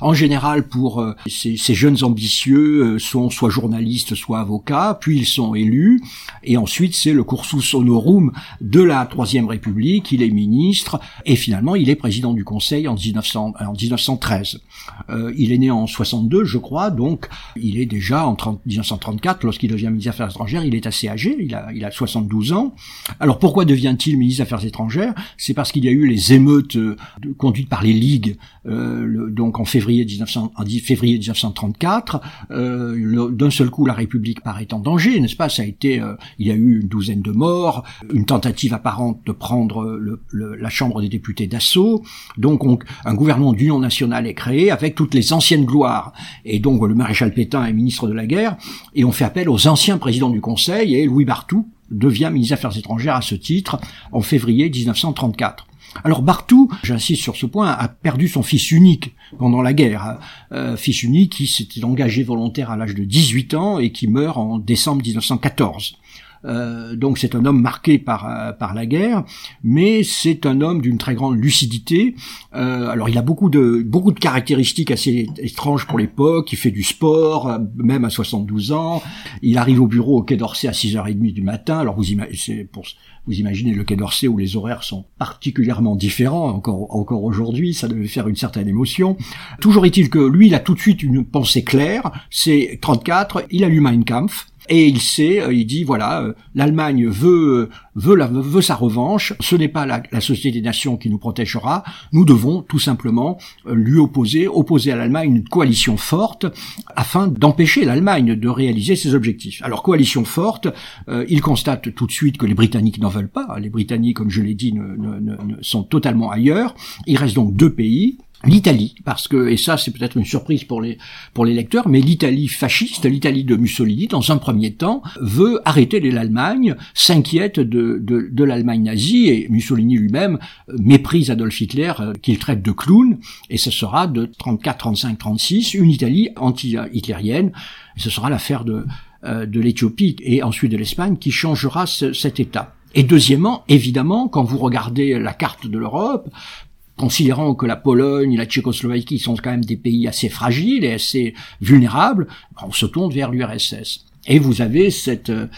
En général, pour euh, ces, jeunes ambitieux euh, sont soit journalistes, soit avocats, puis ils sont élus, et ensuite c'est le cursus honorum de la Troisième République, il est ministre, et finalement il est président du Conseil en, 1900, en 1913. Euh, il est né en 62, je crois, donc il est déjà en 30, 1934, lorsqu'il devient ministre des Affaires étrangères, il est assez âgé, il a, il a 72 ans. Alors pourquoi devient-il ministre des Affaires étrangères? C'est parce qu'il y a eu les émeutes euh, conduites par les ligues, euh, donc en février, 1900, en février 1934. Euh, D'un seul coup, la République paraît en danger, n'est-ce pas? Ça a été, euh, il y a eu une douzaine de morts, une tentative apparente de prendre le, le, la Chambre des députés d'assaut. Donc on, un gouvernement d'union nationale est créé avec toutes les anciennes gloires. Et donc le maréchal Pétain est ministre de la guerre, et on fait appel aux anciens présidents du Conseil, et Louis Barthou devient ministre des Affaires étrangères à ce titre en février 1934. Alors Barthou, j'insiste sur ce point, a perdu son fils unique pendant la guerre. Euh, fils unique qui s'était engagé volontaire à l'âge de 18 ans et qui meurt en décembre 1914. Euh, donc c'est un homme marqué par euh, par la guerre, mais c'est un homme d'une très grande lucidité. Euh, alors il a beaucoup de beaucoup de caractéristiques assez étranges pour l'époque. Il fait du sport, euh, même à 72 ans. Il arrive au bureau au Quai d'Orsay à 6h30 du matin. Alors vous imaginez, pour, vous imaginez le Quai d'Orsay où les horaires sont particulièrement différents. Encore encore aujourd'hui, ça devait faire une certaine émotion. Toujours est-il que lui, il a tout de suite une pensée claire. C'est 34. Il allume Mein Kampf et il sait, euh, il dit voilà, euh, l'Allemagne veut veut, la, veut sa revanche. Ce n'est pas la, Société des Nations qui nous protégera. Nous devons tout simplement euh, lui opposer, opposer à l'Allemagne une coalition forte afin d'empêcher l'Allemagne de réaliser ses objectifs. Alors coalition forte, il constate tout de suite que les Britanniques n'en veulent pas. Les Britanniques, comme je l'ai dit, sont totalement ailleurs. Il reste donc deux pays l'Italie, parce que, et ça c'est peut-être une surprise pour les, pour les lecteurs, mais l'Italie fasciste, l'Italie de Mussolini, dans un premier temps, veut arrêter l'Allemagne, s'inquiète de, de, de l'Allemagne nazie, et Mussolini lui-même méprise Adolf Hitler, euh, qu'il traite de clown, et ce sera de 34, 35, 36, une Italie anti-hitlérienne, ce sera l'affaire de, euh, de l'Éthiopie et ensuite de l'Espagne qui changera cet État. Et deuxièmement, évidemment, quand vous regardez la carte de l'Europe, considérant que la Pologne et la Tchécoslovaquie sont quand même des pays assez fragiles et assez vulnérables, on se tourne vers l'URSS. Et vous avez cette, euh,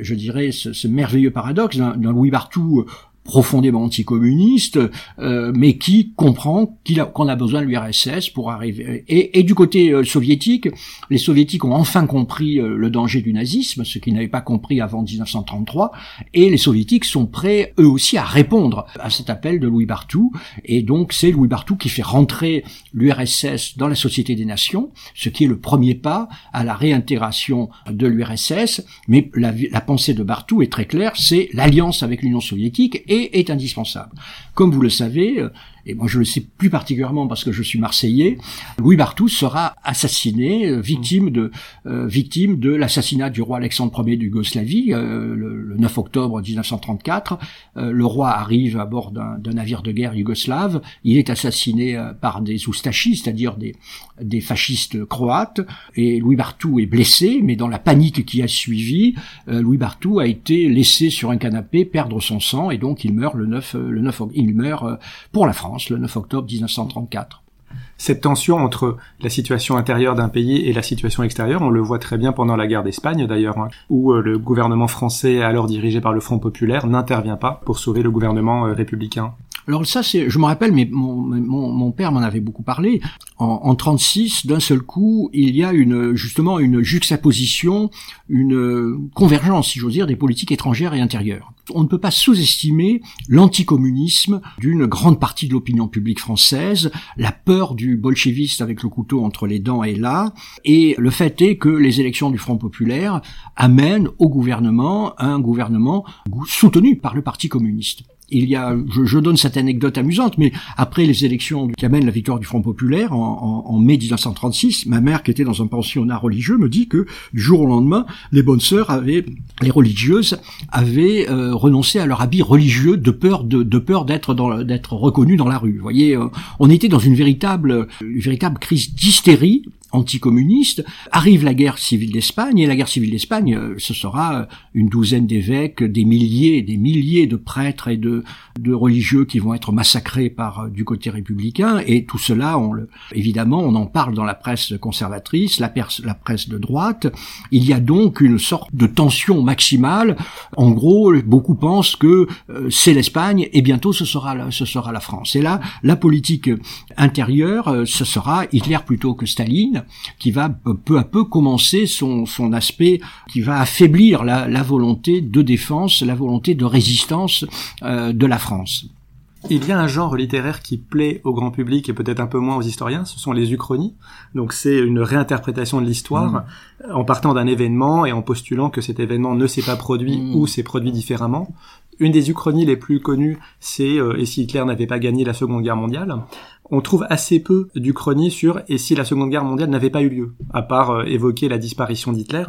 je dirais, ce, merveilleux paradoxe d'un Louis Barthou profondément anticommuniste, euh, mais qui comprend qu'on a, besoin de l'URSS pour arriver. Et, du côté euh, soviétique, les soviétiques ont enfin compris euh, le danger du nazisme, ce qu'ils n'avaient pas compris avant 1933, et les soviétiques sont prêts eux aussi à répondre à cet appel de Louis Barthou, et donc c'est Louis Barthou qui fait rentrer l'URSS dans la Société des Nations, ce qui est le premier pas à la réintégration de l'URSS, mais la, la pensée de Barthou est très claire, c'est l'alliance avec l'Union soviétique et est indispensable. Comme vous le savez, euh, et moi je le sais plus particulièrement parce que je suis marseillais, Louis Barthou sera assassiné, euh, victime de euh, victime de l'assassinat du roi Alexandre Ier de euh, le, 9 octobre 1934. le roi arrive à bord d'un navire de guerre yougoslave, il est assassiné par des oustachis, c'est-à-dire des, des fascistes croates, et Louis Barthou est blessé, mais dans la panique qui a suivi, Louis Barthou a été laissé sur un canapé perdre son sang, et donc il meurt le 9, le 9 il meurt pour la France le 9 octobre 1934. Cette tension entre la situation intérieure d'un pays et la situation extérieure, on le voit très bien pendant la guerre d'Espagne d'ailleurs, hein, où euh, le gouvernement français, alors dirigé par le Front populaire, n'intervient pas pour sauver le gouvernement euh, républicain. Alors ça, c'est, je me rappelle, mais mon, père m'en avait beaucoup parlé. En, en 36, d'un seul coup, il y a une justement une juxtaposition, une convergence, si j'ose dire, des politiques étrangères et intérieures. On ne peut pas sous-estimer l'anticommunisme d'une grande partie de l'opinion publique française, la peur du bolchevisme avec le couteau entre les dents est là, et le fait est que les élections du Front populaire amènent au gouvernement un gouvernement soutenu par le Parti communiste. Il y a, je, je, donne cette anecdote amusante, mais après les élections qui amènent la victoire du Front populaire en, en, en, mai 1936, ma mère qui était dans un pensionnat religieux me dit que du jour au lendemain, les bonnes sœurs avaient, les religieuses avaient euh, renoncé à leur habit religieux de peur de, de peur d'être dans d'être reconnues dans la rue. Vous voyez, euh, on était dans une véritable une véritable crise d'hystérie anticommuniste. Arrive la guerre civile d'Espagne, et la guerre civile d'Espagne, euh, ce sera une douzaine d'évêques, des milliers, des milliers de prêtres et de, de religieux qui vont être massacrés par euh, du côté républicain, et tout cela, on le, évidemment, on en parle dans la presse conservatrice, la, la presse de droite. Il y a donc une sorte de tension maximale. En gros, beaucoup pensent que euh, c'est l'Espagne, et bientôt ce sera, la, ce sera la France. Et là, la politique intérieure, ce sera Hitler plutôt que Staline, qui va peu à peu commencer son, son aspect, qui va affaiblir la, la volonté de défense, la volonté de résistance euh, de la France. Il y a un genre littéraire qui plaît au grand public et peut-être un peu moins aux historiens, ce sont les uchronies. Donc c'est une réinterprétation de l'histoire mmh. en partant d'un événement et en postulant que cet événement ne s'est pas produit mmh. ou s'est produit différemment. Une des uchronies les plus connues, c'est euh, Et si Hitler n'avait pas gagné la Seconde Guerre mondiale on trouve assez peu d'Uchronie sur et si la Seconde Guerre mondiale n'avait pas eu lieu, à part euh, évoquer la disparition d'Hitler.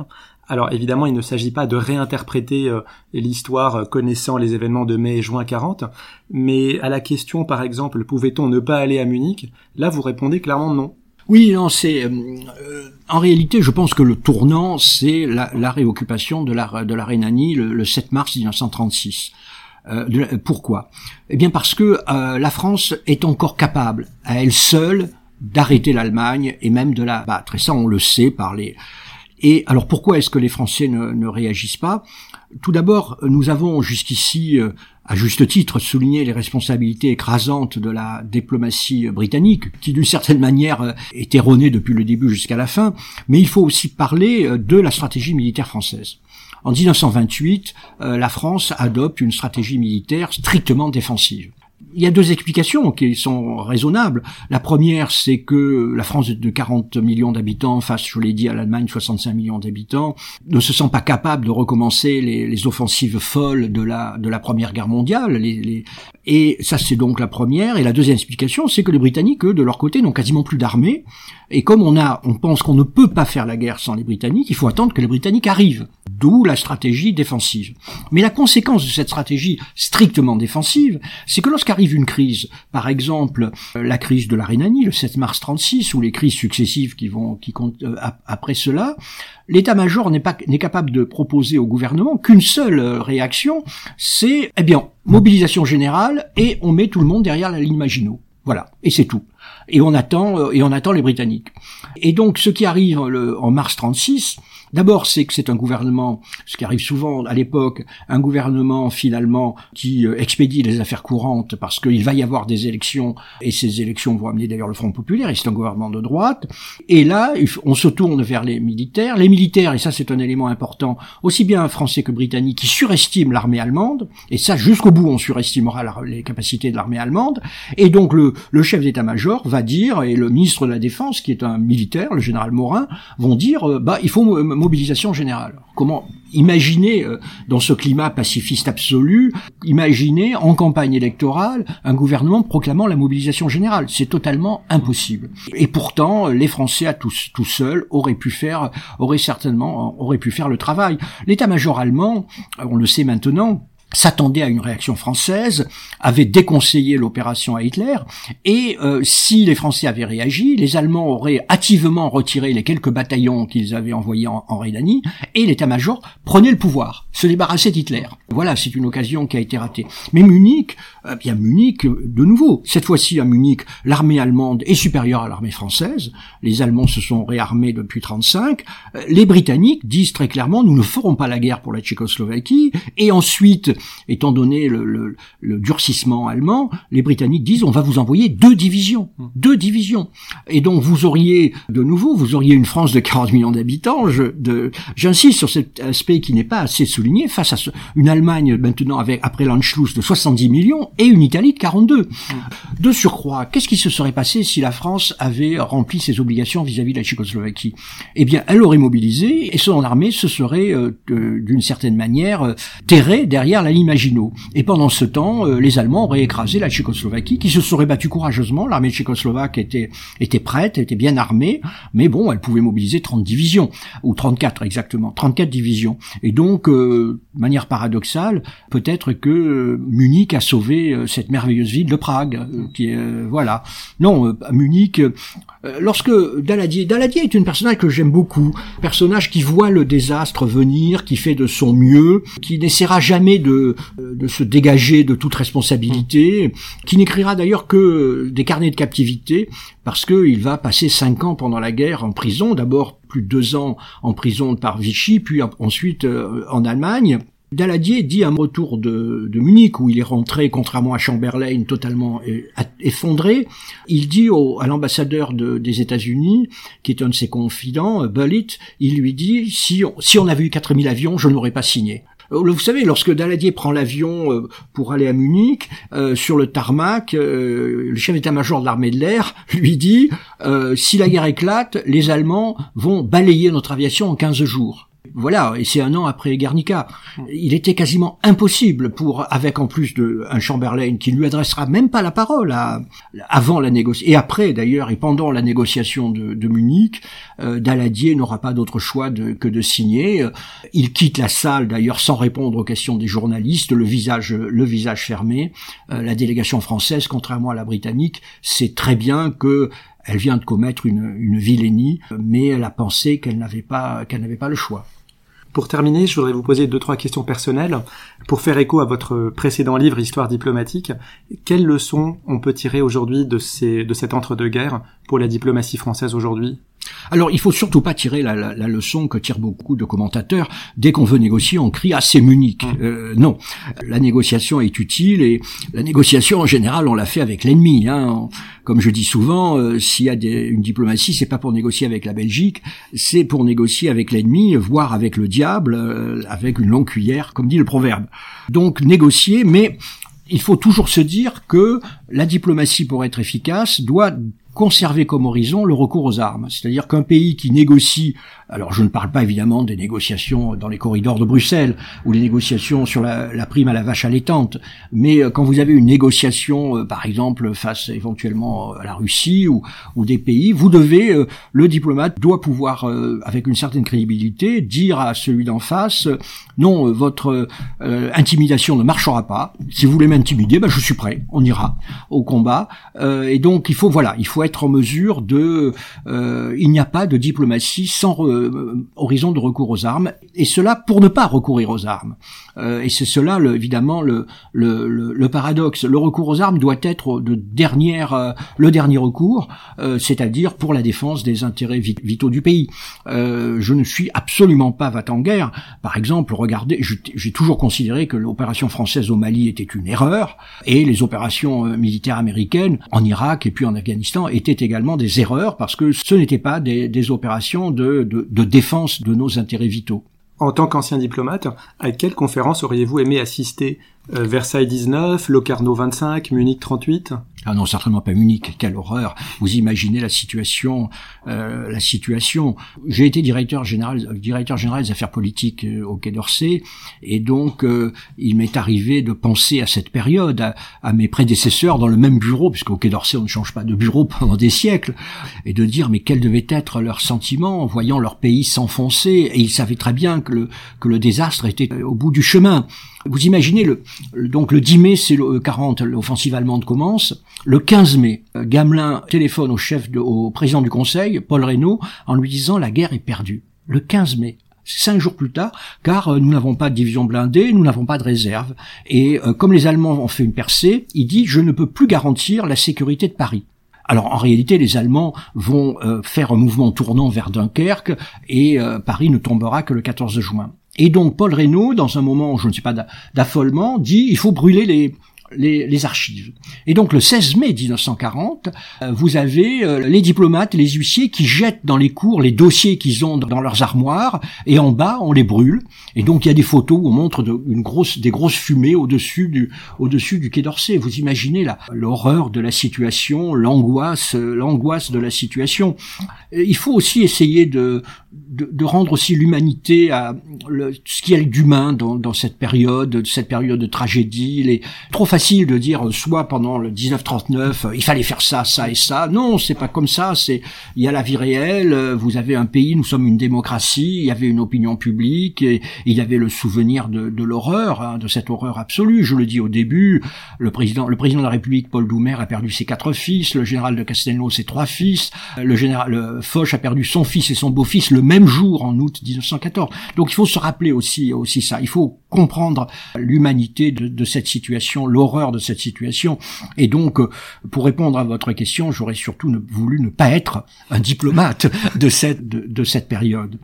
Alors évidemment, il ne s'agit pas de réinterpréter euh, l'histoire euh, connaissant les événements de mai et juin 40, mais à la question par exemple, pouvait-on ne pas aller à Munich? Là, vous répondez clairement non. Oui, non, c'est en réalité, je pense que le tournant, c'est la, réoccupation de la de Rhénanie le, le 7 mars 1936. Euh, pourquoi? Eh bien parce que euh, la France est encore capable, à elle seule, d'arrêter l'Allemagne et même de la battre. Et ça, on le sait par les... Et alors pourquoi est-ce que les Français ne, réagissent pas? Tout d'abord, nous avons jusqu'ici, euh, à juste titre, souligné les responsabilités écrasantes de la diplomatie britannique, qui d'une certaine manière est erronée depuis le début jusqu'à la fin, mais il faut aussi parler de la stratégie militaire française. En 1928, euh, la France adopte une stratégie militaire strictement défensive il y a deux explications qui sont raisonnables. La première, c'est que la France de 40 millions d'habitants face, je l'ai dit, à l'Allemagne 65 millions d'habitants, ne se sent pas capable de recommencer les, offensives folles de la Première Guerre mondiale. Et ça, c'est donc la première. Et la deuxième explication, c'est que les Britanniques, eux, de leur côté, n'ont quasiment plus d'armée. Et comme on a, on pense qu'on ne peut pas faire la guerre sans les Britanniques, il faut attendre que les Britanniques arrivent. D'où la stratégie défensive. Mais la conséquence de cette stratégie strictement défensive, c'est que lorsqu'arrive une crise, par exemple euh, la crise de la Rhénanie le 7 mars 36 ou les crises successives qui vont qui comptent euh, après cela, l'état-major n'est pas n'est capable de proposer au gouvernement qu'une seule euh, réaction, c'est eh bien mobilisation générale et on met tout le monde derrière la ligne Maginot. Voilà, et c'est tout. Et on attend et on attend les Britanniques. Et donc ce qui arrive en mars 36, D'abord, c'est que c'est un gouvernement, ce qui arrive souvent à l'époque, un gouvernement finalement qui euh, expédie les affaires courantes parce qu'il va y avoir des élections et ces élections vont amener d'ailleurs le Front populaire et c'est un gouvernement de droite. Et là, on se tourne vers les militaires. Les militaires, et ça c'est un élément important, aussi bien français que britannique, qui surestiment l'armée allemande et ça jusqu'au bout on surestimera les capacités de l'armée allemande. Et donc le, le chef d'état-major va dire et le ministre de la Défense, qui est un militaire, le général Morin, vont dire euh, bah il faut mobilisation générale. Comment imaginer euh, dans ce climat pacifiste absolu, imaginer en campagne électorale un gouvernement proclamant la mobilisation générale? C'est totalement impossible. Et pourtant, les Français à tous tout seuls auraient pu faire, auraient certainement, auraient pu faire le travail. L'état-major allemand, on le sait maintenant, s'attendait à une réaction française, avait déconseillé l'opération à Hitler, et euh, si les Français avaient réagi, les Allemands auraient hâtivement retiré les quelques bataillons qu'ils avaient envoyés en, en Rhénanie, et l'état-major prenait le pouvoir, se débarrassait d'Hitler. Voilà, c'est une occasion qui a été ratée. Mais Munich, euh, bien Munich, de nouveau, cette fois-ci à Munich, l'armée allemande est supérieure à l'armée française, les Allemands se sont réarmés depuis 35, euh, les Britanniques disent très clairement, nous ne ferons pas la guerre pour la Tchécoslovaquie, et ensuite, étant donné le, durcissement allemand, les Britanniques disent on va vous envoyer deux divisions, mmh. deux divisions. Et donc vous auriez de nouveau, vous auriez une France de 40 millions d'habitants. J'insiste sur cet aspect qui n'est pas assez souligné face à une Allemagne maintenant avec après l'Anschluss de 70 millions et une Italie de 42. Mmh. De surcroît, qu'est-ce qui se serait passé si la France avait rempli ses obligations vis-à-vis de la Tchécoslovaquie? Eh bien, elle aurait mobilisé et son armée se serait euh, d'une certaine manière euh, terrée derrière la la ligne Maginot. Et pendant ce temps, euh, les Allemands auraient écrasé la Tchécoslovaquie, qui se serait battue courageusement. L'armée tchécoslovaque était, était prête, était bien armée, mais bon, elle pouvait mobiliser 30 divisions, ou 34 exactement, 34 divisions. Et donc, euh, manière paradoxale, peut-être que euh, Munich a sauvé cette merveilleuse ville de Prague, qui est, voilà. Non, à Munich, lorsque Daladier, Daladier est une personnage que j'aime beaucoup, personnage qui voit le désastre venir, qui fait de son mieux, qui n'essaiera jamais de, de se dégager de toute responsabilité, qui n'écrira d'ailleurs que des carnets de captivité, parce qu'il va passer cinq ans pendant la guerre en prison, d'abord plus de deux ans en prison par Vichy, puis ensuite euh, en Allemagne. Daladier dit un retour de, de, Munich, où il est rentré, contrairement à Chamberlain, totalement effondré, il dit au, à l'ambassadeur de, des États-Unis, qui est un de ses confidents, Bullitt, il lui dit, si on, si on avait eu 4000 avions, je n'aurais pas signé. Euh, vous savez, lorsque Daladier prend l'avion euh, pour aller à Munich, euh, sur le tarmac, le chef d'état-major de l'armée de l'air lui dit si la guerre éclate, les Allemands vont balayer notre aviation en 15 jours. Voilà, et c'est un an après Guernica. Il était quasiment impossible pour, avec en plus de un Chamberlain qui lui adressera même pas la parole avant la négociation, et après d'ailleurs, et pendant la négociation de, Munich, euh, Daladier n'aura pas d'autre choix que de signer. Il quitte la salle d'ailleurs sans répondre aux questions des journalistes, le visage, le visage fermé. Euh, la délégation française, contrairement à la britannique, sait très bien que elle vient de commettre une, une vilainie, mais elle a pensé qu'elle n'avait pas, qu'elle n'avait pas le choix. Pour terminer, je voudrais vous poser deux trois questions personnelles. Pour faire écho à votre précédent livre Histoire diplomatique, quelles leçons on peut tirer aujourd'hui de de cet entre-deux-guerres pour la diplomatie française aujourd'hui alors, il faut surtout pas tirer la, la, leçon que tirent beaucoup de commentateurs. Dès qu'on veut négocier, on crie ah c'est Munich. Mmh. Euh, non, la négociation est utile et la négociation en général, on l'a fait avec l'ennemi. Hein. Comme je dis souvent, euh, s'il y a des, une diplomatie, c'est pas pour négocier avec la Belgique, c'est pour négocier avec l'ennemi, voire avec le diable, euh, avec une longue cuillère, comme dit le proverbe. Donc négocier, mais il faut toujours se dire que la diplomatie, pour être efficace, doit conserver comme horizon le recours aux armes. C'est-à-dire qu'un pays qui négocie, alors je ne parle pas évidemment des négociations dans les corridors de Bruxelles ou les négociations sur la, prime à la vache allaitante, mais euh, quand vous avez une négociation, euh, par exemple, face éventuellement à la Russie ou, ou des pays, vous devez, euh, le diplomate doit pouvoir, avec une certaine crédibilité, dire à celui d'en face, non, votre intimidation ne marchera pas. Si vous voulez m'intimider, ben, je suis prêt, on ira au combat. et donc il faut, voilà, il faut être en mesure de... Euh, il n'y a pas de diplomatie sans euh, horizon de recours aux armes, et cela pour ne pas recourir aux armes. Euh, et c'est cela, le, évidemment, le, le, le, paradoxe. Le recours aux armes doit être de dernière, le dernier recours, c'est-à-dire pour la défense des intérêts vitaux du pays. je ne suis absolument pas va en guerre. Par exemple, regardez, j'ai toujours considéré que l'opération française au Mali était une erreur, et les opérations militaires américaines en Irak et puis en Afghanistan étaient également des erreurs parce que ce n'étaient pas des, opérations de, de défense de nos intérêts vitaux. En tant qu'ancien diplomate, à quelle conférence auriez-vous aimé assister? Versailles 19, Locarno 25, Munich 38 Ah non, certainement pas Munich. Quelle horreur Vous imaginez la situation, euh, la situation. J'ai été directeur général, directeur général des affaires politiques euh, au Quai d'Orsay, et donc il m'est arrivé de penser à cette période, à, mes prédécesseurs dans le même bureau, puisqu'au Quai d'Orsay on ne change pas de bureau pendant des siècles, et de dire mais quel devait être leur sentiment en voyant leur pays s'enfoncer, et ils savaient très bien que le que le désastre était au bout du chemin. Vous imaginez le, donc le 10 mai, c'est le 40, l'offensive allemande commence. Le 15 mai, euh, Gamelin téléphone au chef, de, au président du Conseil, Paul Reynaud, en lui disant la guerre est perdue. Le 15 mai, cinq jours plus tard, car euh, nous n'avons pas de division blindée, nous n'avons pas de réserve. Et euh, comme les Allemands ont fait une percée, il dit je ne peux plus garantir la sécurité de Paris. Alors en réalité, les Allemands vont faire un mouvement tournant vers Dunkerque et Paris ne tombera que le 14 juin. Et donc Paul Reynaud, dans un moment, je ne sais pas, d'affolement, dit il faut brûler les, les, archives. Et donc le 16 mai 1940, euh, vous avez euh, les diplomates, les huissiers qui jettent dans les cours les dossiers qu'ils ont dans leurs armoires, et en bas on les brûle. Et donc il y a des photos où on montre de, une grosse, des grosses fumées au-dessus du, au-dessus du quai d'Orsay. Vous imaginez là l'horreur de la situation, l'angoisse, l'angoisse de la situation. Il faut aussi essayer de, de, de rendre aussi l'humanité à le, ce qu'il y a d'humain dans, dans cette période, cette période de tragédie. Il est trop facile de dire soit pendant le 1939 il fallait faire ça, ça et ça. Non, c'est pas comme ça. C'est il y a la vie réelle. Vous avez un pays, nous sommes une démocratie. Il y avait une opinion publique et il y avait le souvenir de, de l'horreur, hein, de cette horreur absolue. Je le dis au début, le président, le président de la République, Paul Doumer, a perdu ses quatre fils, le général de Castelnau ses trois fils, le général Foch a perdu son fils et son beau-fils le même jour en août 1914. Donc il faut se rappeler aussi aussi ça. Il faut comprendre l'humanité de, de, cette situation, de cette situation. Et donc, pour répondre à votre question, j'aurais surtout voulu ne pas être un diplomate de cette de, de cette période.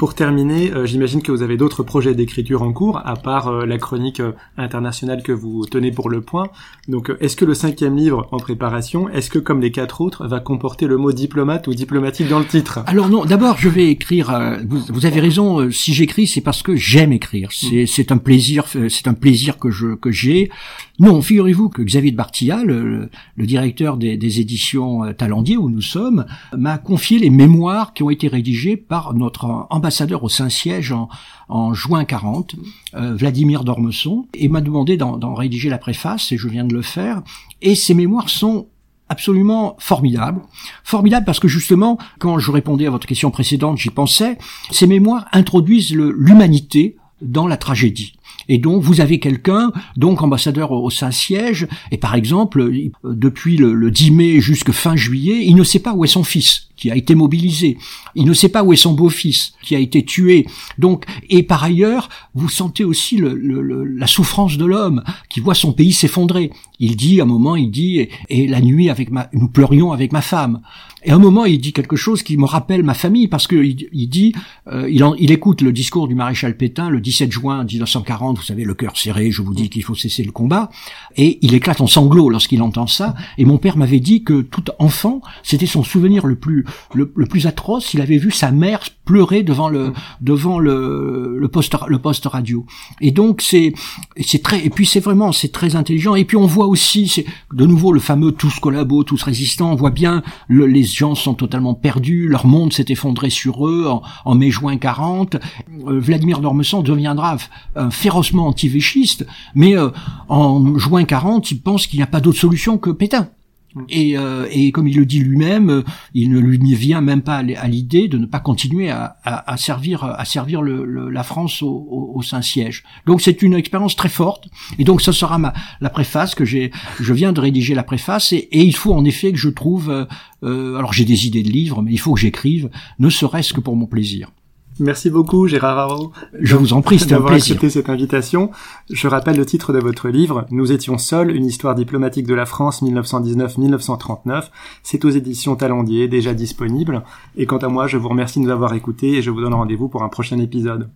Pour terminer, euh, j'imagine que vous avez d'autres projets d'écriture en cours, à part euh, la chronique euh, internationale que vous tenez pour le point. Donc, est-ce que le cinquième livre en préparation, est-ce que comme les quatre autres, va comporter le mot diplomate ou diplomatique dans le titre? Alors non, d'abord, je vais écrire. Vous, vous, avez raison. si j'écris, c'est parce que j'aime écrire. C'est, c'est un plaisir. C'est un plaisir que je que j'ai. Non, figurez-vous que Xavier de Bartilla, le, directeur des, des, éditions Talendier où nous sommes, m'a confié les mémoires qui ont été rédigées par notre ambassadeur au Saint-Siège en, en, juin 40, euh, Vladimir Dormesson, et m'a demandé d'en rédiger la préface, et je viens de le faire. Et ces mémoires sont absolument formidables. Formidables parce que justement, quand je répondais à votre question précédente, j'y pensais, ces mémoires introduisent l'humanité dans la tragédie. Et donc vous avez quelqu'un, donc ambassadeur au Saint-Siège, et par exemple, depuis le, le 10 mai jusqu'à fin juillet, il ne sait pas où est son fils qui a été mobilisé. Il ne sait pas où est son beau-fils, qui a été tué. Donc, et par ailleurs, vous sentez aussi le, le, la souffrance de l'homme qui voit son pays s'effondrer. Il dit, à un moment, il dit, et, la nuit avec ma, nous pleurions avec ma femme. Et à un moment, il dit quelque chose qui me rappelle ma famille parce que il, dit, euh, il, il écoute le discours du maréchal Pétain le 17 juin 1940. Vous savez, le cœur serré, je vous dis qu'il faut cesser le combat. Et il éclate en sanglots lorsqu'il entend ça. Et mon père m'avait dit que tout enfant, c'était son souvenir le plus le, plus atroce, il avait vu sa mère pleurer devant le devant le, le poste le poste radio. Et donc c'est c'est très et puis c'est vraiment c'est très intelligent. Et puis on voit aussi c'est de nouveau le fameux tous collabos, tous résistants. On voit bien les gens sont totalement perdus, leur monde s'est effondré sur eux en, en mai juin 40. Euh, Vladimir Dormesson deviendra un férocement anti-véchiste, mais euh, en juin 40, il pense qu'il n'y a pas d'autre solution que Pétain. Mm. Et, euh, et, comme il le dit lui-même, euh, il ne lui vient même pas à l'idée de ne pas continuer à, à, à servir, à servir le, la France au, au, Saint-Siège. Donc c'est une expérience très forte. Et donc ce sera ma, la préface que j'ai. Je viens de rédiger la préface et, et il faut en effet que je trouve. Euh, euh alors j'ai des idées de livres, mais il faut que j'écrive, ne serait-ce que pour mon plaisir. Merci beaucoup, Gérard Haro. Je vous en prie, c'était un plaisir. accepté cette invitation. Je rappelle le titre de votre livre, Nous étions seuls, une histoire diplomatique de la France 1919-1939. C'est aux éditions Talendier, déjà disponible. Et quant à moi, je vous remercie de nous avoir écoutés et je vous donne rendez-vous pour un prochain épisode.